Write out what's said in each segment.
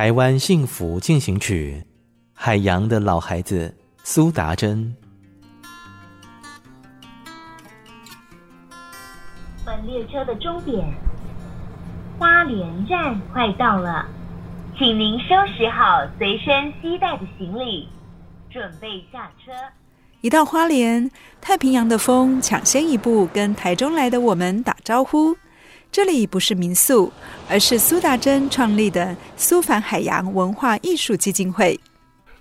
台湾幸福进行曲，海洋的老孩子苏达珍。本列车的终点花莲站快到了，请您收拾好随身携带的行李，准备下车。一到花莲，太平洋的风抢先一步跟台中来的我们打招呼。这里不是民宿，而是苏达珍创立的苏凡海洋文化艺术基金会。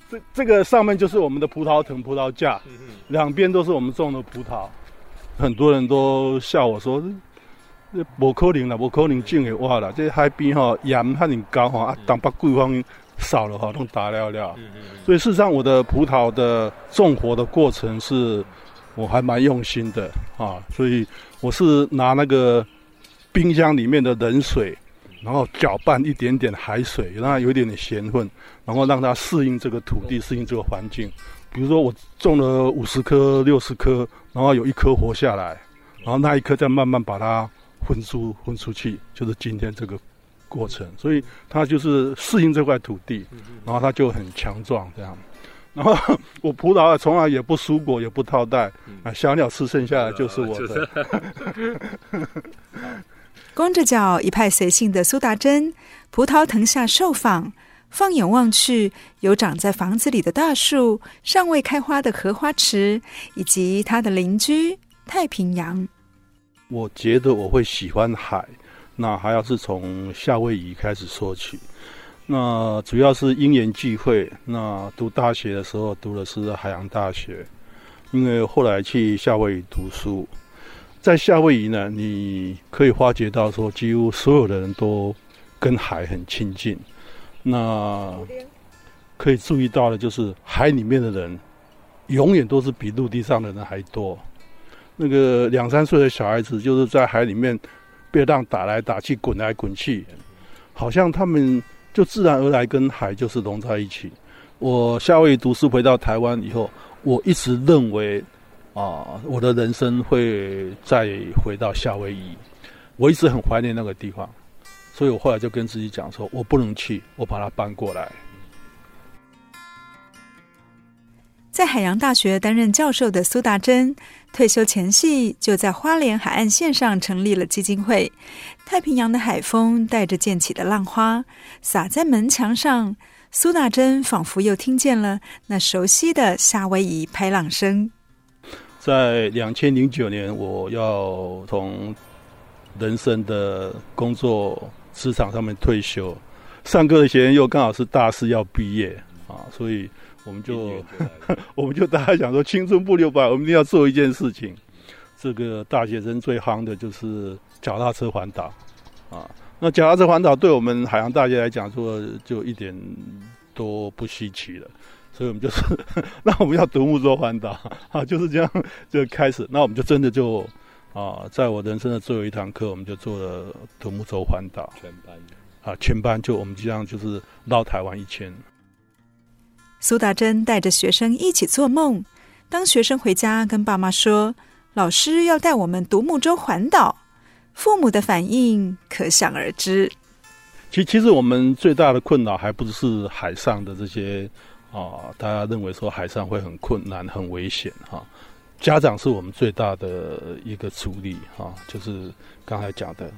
这这个上面就是我们的葡萄藤、葡萄架，两边都是我们种的葡萄。很多人都笑我说：“这不可能了，不可能种的哇了。”这海边哈盐很高哈，啊，东北季风少了哈，都打了了。所以事实上，我的葡萄的种活的过程是，我还蛮用心的啊。所以我是拿那个。冰箱里面的冷水，然后搅拌一点点海水，让它有一点点咸分，然后让它适应这个土地，适应这个环境。比如说我种了五十棵、六十棵，然后有一棵活下来，然后那一棵再慢慢把它分出、分出去，就是今天这个过程。所以它就是适应这块土地，然后它就很强壮这样。然后 我葡萄从来也不蔬果，也不套袋，啊，小鸟吃剩下的就是我的。光着脚一派随性的苏达珍，葡萄藤下受访，放眼望去，有长在房子里的大树，尚未开花的荷花池，以及他的邻居太平洋。我觉得我会喜欢海，那还要是从夏威夷开始说起。那主要是因缘际会，那读大学的时候读的是海洋大学，因为后来去夏威夷读书。在夏威夷呢，你可以发觉到说，几乎所有的人都跟海很亲近。那可以注意到的，就是海里面的人永远都是比陆地上的人还多。那个两三岁的小孩子，就是在海里面被浪打来打去、滚来滚去，好像他们就自然而然跟海就是融在一起。我夏威夷读书回到台湾以后，我一直认为。啊，我的人生会再回到夏威夷，我一直很怀念那个地方，所以我后来就跟自己讲说，我不能去，我把它搬过来。在海洋大学担任教授的苏达珍，退休前夕就在花莲海岸线上成立了基金会。太平洋的海风带着溅起的浪花洒在门墙上，苏达珍仿佛又听见了那熟悉的夏威夷拍浪声。在两千零九年，我要从人生的工作职场上面退休，上课的学员又刚好是大四要毕业啊，所以我们就 我们就大家想说，青春不留白，我们一定要做一件事情。这个大学生最夯的就是脚踏车环岛啊，那脚踏车环岛对我们海洋大学来讲说，就一点都不稀奇了。所以我们就是，那我们要独木舟环岛 啊，就是这样就开始。那我们就真的就啊，在我人生的最后一堂课，我们就做了独木舟环岛。全班啊，全班就我们这样就是绕台湾一圈。苏达珍带着学生一起做梦。当学生回家跟爸妈说，老师要带我们独木舟环岛，父母的反应可想而知。其其实我们最大的困扰还不是海上的这些。啊，大家认为说海上会很困难、很危险哈。家长是我们最大的一个阻力哈，就是刚才讲的，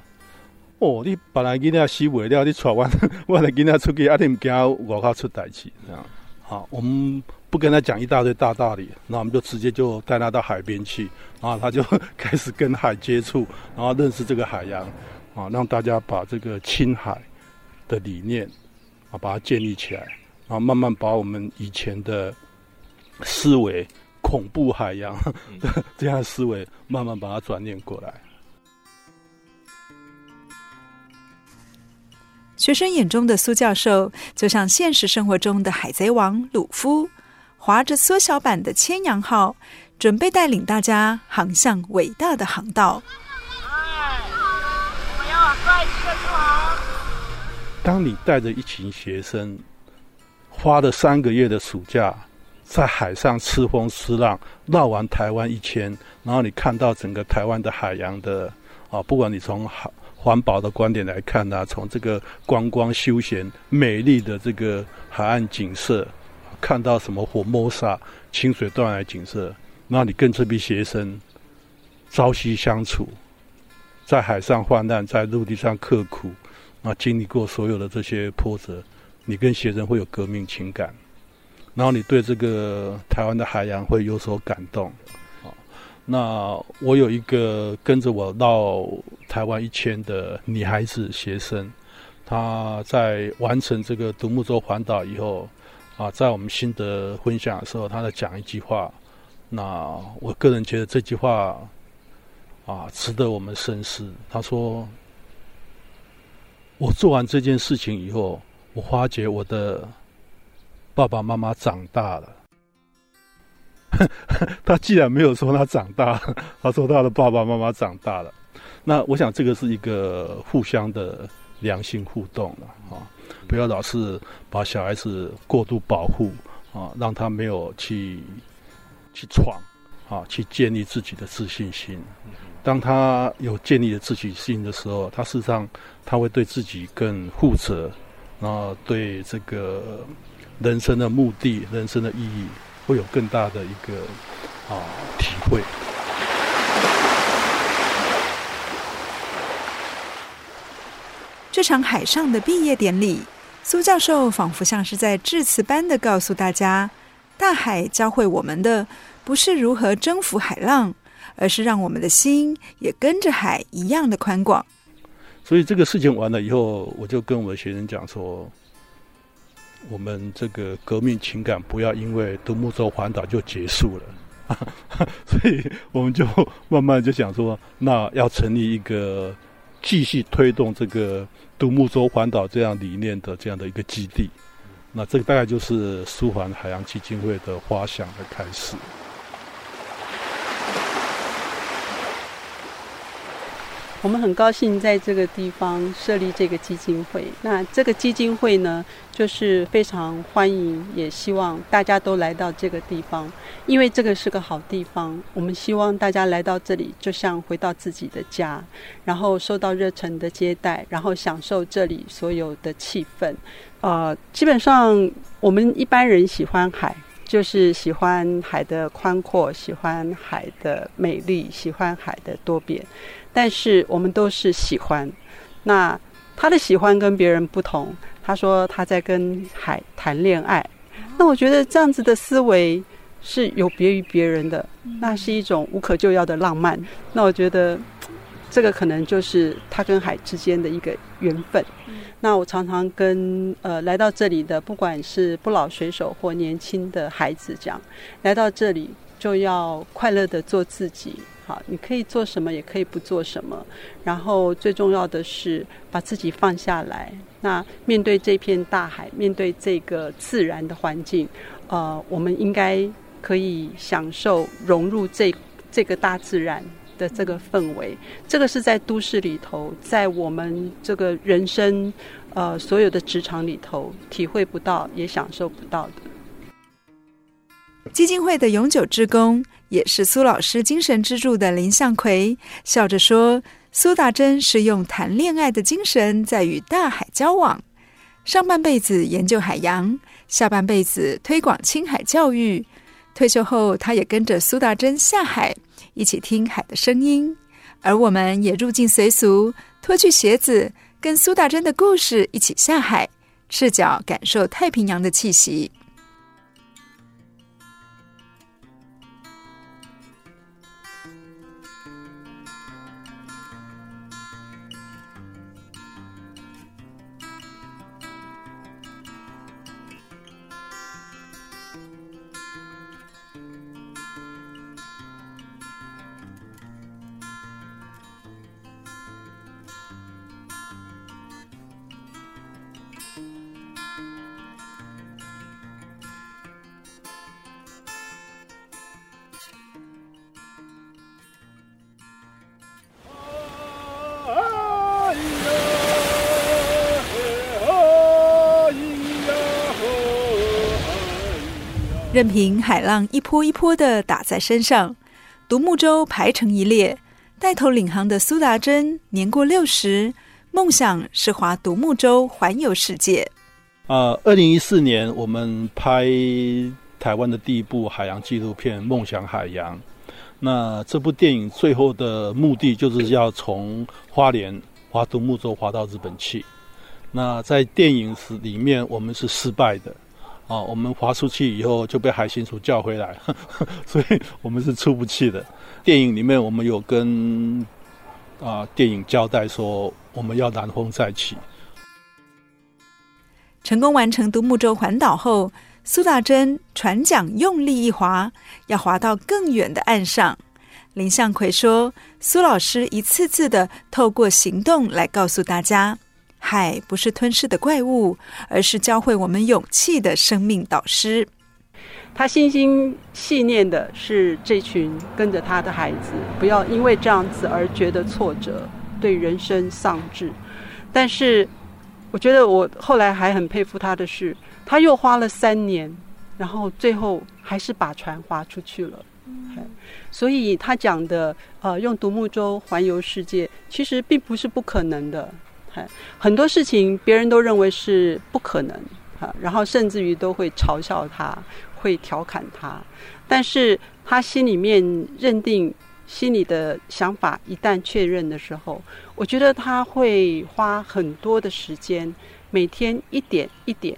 哦，你本来囡仔死不了，你带我 我的囡仔出去，啊，你唔惊外口出代志，这样。好，我们不跟他讲一大堆大道理，那我们就直接就带他到海边去，然后他就开始跟海接触，然后认识这个海洋，啊，让大家把这个亲海的理念啊，把它建立起来，然后慢慢把我们以前的思维恐怖海洋 这样的思维，慢慢把它转念过来。学生眼中的苏教授，就像现实生活中的海贼王鲁夫，划着缩小版的千阳号，准备带领大家航向伟大的航道。哎，我们要往下一个出航。当你带着一群学生，花了三个月的暑假，在海上吃风吃浪，绕完台湾一圈，然后你看到整个台湾的海洋的啊，不管你从海。环保的观点来看呢、从这个观光休闲美丽的这个海岸景色，看到什么火摩沙清水断崖景色，那你跟这批学生朝夕相处，在海上患难，在陆地上刻苦，啊，经历过所有的这些波折，你跟学生会有革命情感，然后你对这个台湾的海洋会有所感动。啊那我有一个跟着我到台湾一圈的女孩子学生，她在完成这个独木舟环岛以后，啊，在我们心得分享的时候，她在讲一句话。那我个人觉得这句话啊，值得我们深思。她说：“我做完这件事情以后，我发觉我的爸爸妈妈长大了。”他既然没有说他长大，他说他的爸爸妈妈长大了。那我想这个是一个互相的良性互动了啊，不要老是把小孩子过度保护啊，让他没有去去闯啊，去建立自己的自信心。当他有建立了自信心的时候，他事实上他会对自己更负责，然后对这个人生的目的、人生的意义。会有更大的一个啊体会。这场海上的毕业典礼，苏教授仿佛像是在致辞般的告诉大家：大海教会我们的，不是如何征服海浪，而是让我们的心也跟着海一样的宽广。所以这个事情完了以后，我就跟我的学生讲说。我们这个革命情感不要因为独木舟环岛就结束了，所以我们就慢慢就想说，那要成立一个继续推动这个独木舟环岛这样理念的这样的一个基地。那这个大概就是舒缓海洋基金会的花想的开始。我们很高兴在这个地方设立这个基金会。那这个基金会呢，就是非常欢迎，也希望大家都来到这个地方，因为这个是个好地方。我们希望大家来到这里，就像回到自己的家，然后受到热忱的接待，然后享受这里所有的气氛。呃，基本上我们一般人喜欢海，就是喜欢海的宽阔，喜欢海的美丽，喜欢海的多变。但是我们都是喜欢，那他的喜欢跟别人不同。他说他在跟海谈恋爱，那我觉得这样子的思维是有别于别人的，那是一种无可救药的浪漫。那我觉得这个可能就是他跟海之间的一个缘分。那我常常跟呃来到这里的，不管是不老水手或年轻的孩子讲，来到这里就要快乐的做自己。好，你可以做什么，也可以不做什么。然后最重要的是把自己放下来。那面对这片大海，面对这个自然的环境，呃，我们应该可以享受融入这这个大自然的这个氛围。这个是在都市里头，在我们这个人生呃所有的职场里头体会不到，也享受不到的。基金会的永久职工，也是苏老师精神支柱的林向奎，笑着说：“苏大珍是用谈恋爱的精神在与大海交往，上半辈子研究海洋，下半辈子推广青海教育。退休后，他也跟着苏大珍下海，一起听海的声音。而我们也入境随俗，脱去鞋子，跟苏大珍的故事一起下海，赤脚感受太平洋的气息。任凭海浪一波一波的打在身上，独木舟排成一列，带头领航的苏达珍年过六十，梦想是划独木舟环游世界。啊，二零一四年我们拍台湾的第一部海洋纪录片《梦想海洋》，那这部电影最后的目的就是要从花莲划独木舟划到日本去。那在电影史里面，我们是失败的。啊，我们划出去以后就被海巡署叫回来，所以我们是出不去的。电影里面我们有跟啊电影交代说，我们要南风再起。成功完成独木舟环岛后，苏大珍船桨用力一划，要划到更远的岸上。林相奎说：“苏老师一次次的透过行动来告诉大家。”海不是吞噬的怪物，而是教会我们勇气的生命导师。他心心系念的是这群跟着他的孩子，不要因为这样子而觉得挫折，对人生丧志。但是，我觉得我后来还很佩服他的是，他又花了三年，然后最后还是把船划出去了。嗯、所以他讲的，呃，用独木舟环游世界，其实并不是不可能的。很多事情别人都认为是不可能，啊，然后甚至于都会嘲笑他，会调侃他。但是他心里面认定，心里的想法一旦确认的时候，我觉得他会花很多的时间，每天一点一点、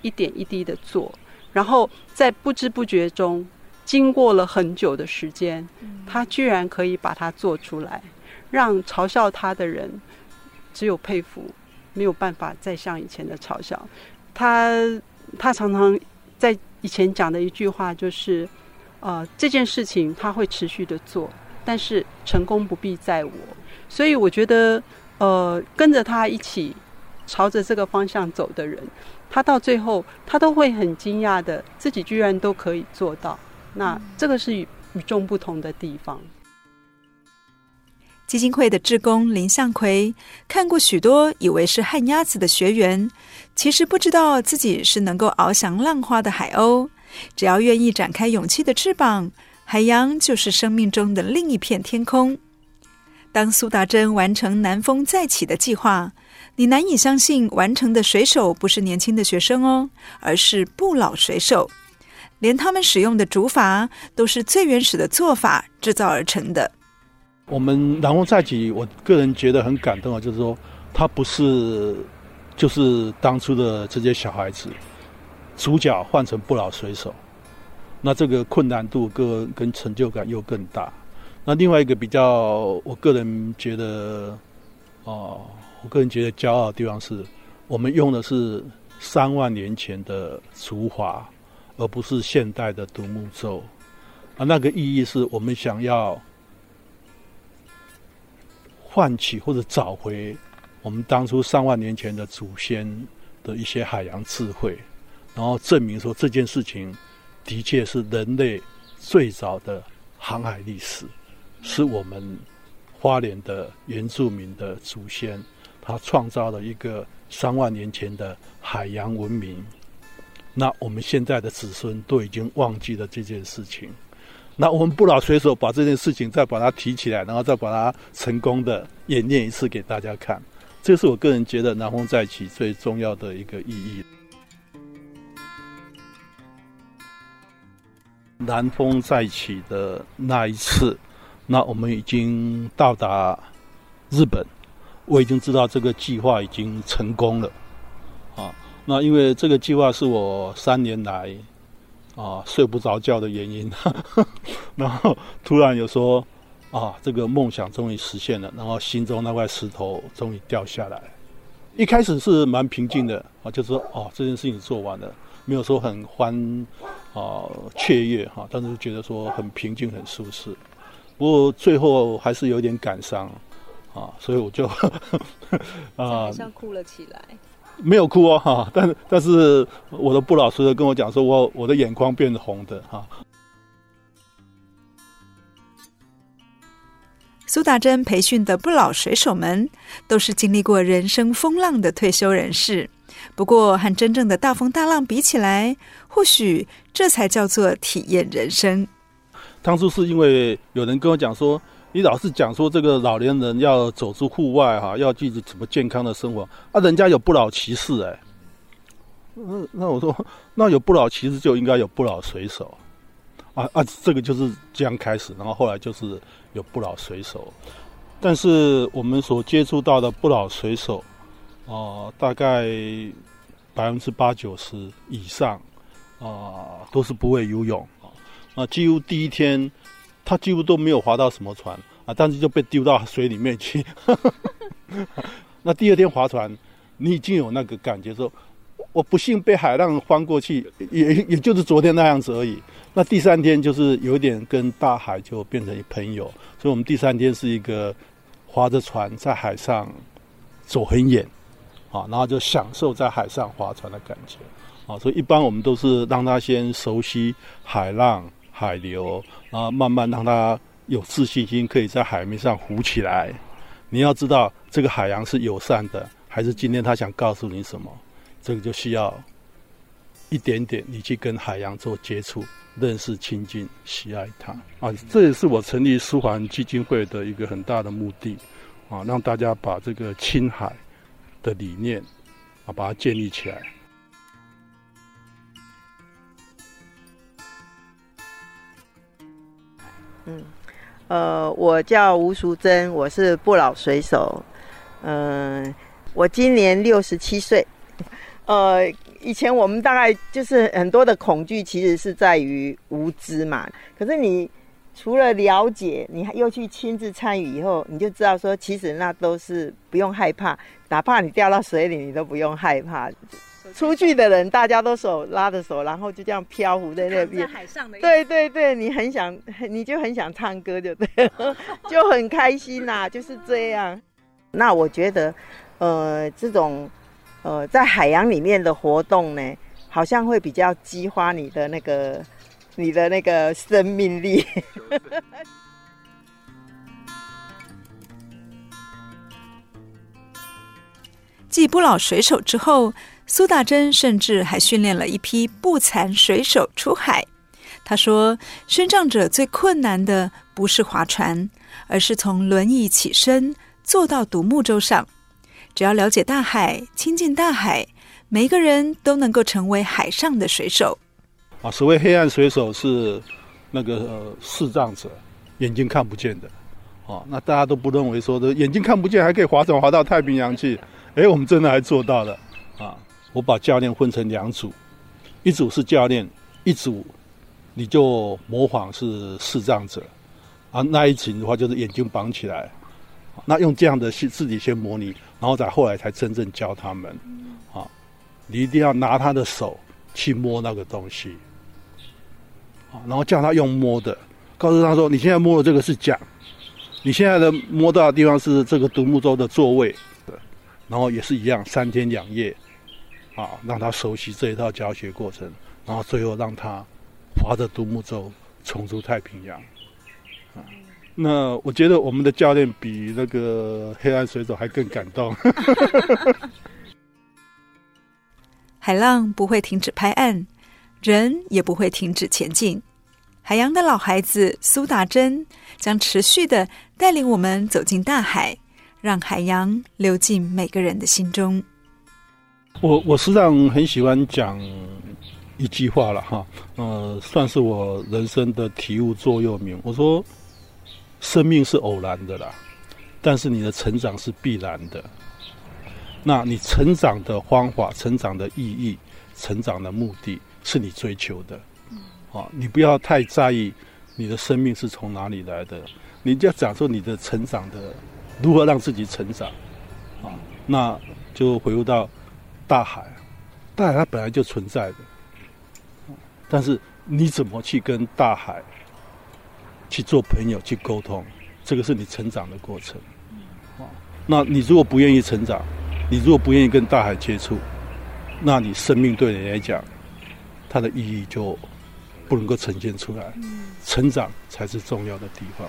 一点一滴的做，然后在不知不觉中，经过了很久的时间，他居然可以把它做出来，让嘲笑他的人。只有佩服，没有办法再像以前的嘲笑。他他常常在以前讲的一句话就是：呃，这件事情他会持续的做，但是成功不必在我。所以我觉得，呃，跟着他一起朝着这个方向走的人，他到最后他都会很惊讶的，自己居然都可以做到。那这个是与与众不同的地方。基金会的志工林相奎看过许多以为是旱鸭子的学员，其实不知道自己是能够翱翔浪花的海鸥。只要愿意展开勇气的翅膀，海洋就是生命中的另一片天空。当苏达珍完成南风再起的计划，你难以相信完成的水手不是年轻的学生哦，而是不老水手。连他们使用的竹筏都是最原始的做法制造而成的。我们南风再起，我个人觉得很感动啊，就是说，他不是就是当初的这些小孩子，主角换成不老水手，那这个困难度跟跟成就感又更大。那另外一个比较，我个人觉得，哦，我个人觉得骄傲的地方是，我们用的是三万年前的竹筏，而不是现代的独木舟。啊，那个意义是我们想要。唤起或者找回我们当初上万年前的祖先的一些海洋智慧，然后证明说这件事情的确是人类最早的航海历史，是我们花莲的原住民的祖先，他创造了一个三万年前的海洋文明。那我们现在的子孙都已经忘记了这件事情。那我们不老水手把这件事情再把它提起来，然后再把它成功的演练一次给大家看，这是我个人觉得南风再起最重要的一个意义。南风再起的那一次，那我们已经到达日本，我已经知道这个计划已经成功了，啊，那因为这个计划是我三年来啊睡不着觉的原因，呵 呵然后突然有说啊，这个梦想终于实现了，然后心中那块石头终于掉下来。一开始是蛮平静的啊，就是说哦，这件事情做完了，没有说很欢啊雀跃哈，但是觉得说很平静很舒适。不过最后还是有点感伤。啊，所以我就 啊，像哭了起来。没有哭哦，哈，但但是我的不老实的跟我讲说，我我的眼眶变红的哈。苏达珍培训的不老水手们，都是经历过人生风浪的退休人士。不过和真正的大风大浪比起来，或许这才叫做体验人生。当初是因为有人跟我讲说。你老是讲说这个老年人要走出户外哈，要记住怎么健康的生活啊？人家有不老骑士哎，那那我说，那有不老骑士就应该有不老水手啊啊！这个就是这样开始，然后后来就是有不老水手。但是我们所接触到的不老水手啊，大概百分之八九十以上啊，都是不会游泳啊，几乎第一天。他几乎都没有划到什么船啊，但是就被丢到水里面去。那第二天划船，你已经有那个感觉说，我不幸被海浪翻过去，也也就是昨天那样子而已。那第三天就是有点跟大海就变成朋友，所以我们第三天是一个划着船在海上走很远啊，然后就享受在海上划船的感觉啊。所以一般我们都是让他先熟悉海浪。海流，然后慢慢让他有自信心，可以在海面上浮起来。你要知道，这个海洋是友善的，还是今天他想告诉你什么？这个就需要一点点你去跟海洋做接触、认识、亲近、喜爱它啊！这也是我成立舒缓基金会的一个很大的目的啊，让大家把这个亲海的理念啊，把它建立起来。嗯，呃，我叫吴淑珍，我是不老水手。嗯、我今年六十七岁。呃，以前我们大概就是很多的恐惧，其实是在于无知嘛。可是你除了了解，你还又去亲自参与以后，你就知道说，其实那都是不用害怕，哪怕你掉到水里，你都不用害怕。出去的人，大家都手拉着手，然后就这样漂浮在那边。在海上的。对对对，你很想，你就很想唱歌，就对了，就很开心呐、啊，就是这样。那我觉得，呃，这种呃在海洋里面的活动呢，好像会比较激发你的那个你的那个生命力。继不老水手之后。苏大珍甚至还训练了一批不残水手出海。他说：“身障者最困难的不是划船，而是从轮椅起身坐到独木舟上。只要了解大海，亲近大海，每个人都能够成为海上的水手。”啊，所谓黑暗水手是那个、呃、视障者，眼睛看不见的。啊，那大家都不认为说的眼睛看不见还可以划船划到太平洋去？哎，我们真的还做到了啊！我把教练分成两组，一组是教练，一组你就模仿是视障者，啊，那一群的话就是眼睛绑起来，那用这样的去自己先模拟，然后再后来才真正教他们，啊，你一定要拿他的手去摸那个东西，啊，然后叫他用摸的，告诉他说，你现在摸的这个是桨，你现在的摸到的地方是这个独木舟的座位，然后也是一样，三天两夜。啊，让他熟悉这一套教学过程，然后最后让他划着独木舟冲出太平洋。啊，那我觉得我们的教练比那个黑暗水手还更感动。海浪不会停止拍岸，人也不会停止前进。海洋的老孩子苏达珍将持续的带领我们走进大海，让海洋流进每个人的心中。我我实际上很喜欢讲一句话了哈，呃，算是我人生的体悟座右铭。我说，生命是偶然的啦，但是你的成长是必然的。那你成长的方法、成长的意义、成长的目的是你追求的。啊，你不要太在意你的生命是从哪里来的，你就要讲说你的成长的如何让自己成长。啊，那就回复到大海，大海它本来就存在的，但是你怎么去跟大海去做朋友、去沟通，这个是你成长的过程。啊，那你如果不愿意成长，你如果不愿意跟大海接触，那你生命对你来讲，它的意义就不能够呈现出来。成长才是重要的地方。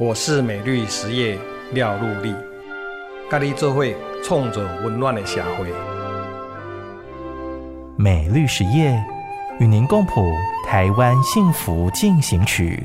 我是美绿实业廖陆立，甲你做伙创造温暖的社会。美绿实业与您共谱台湾幸福进行曲。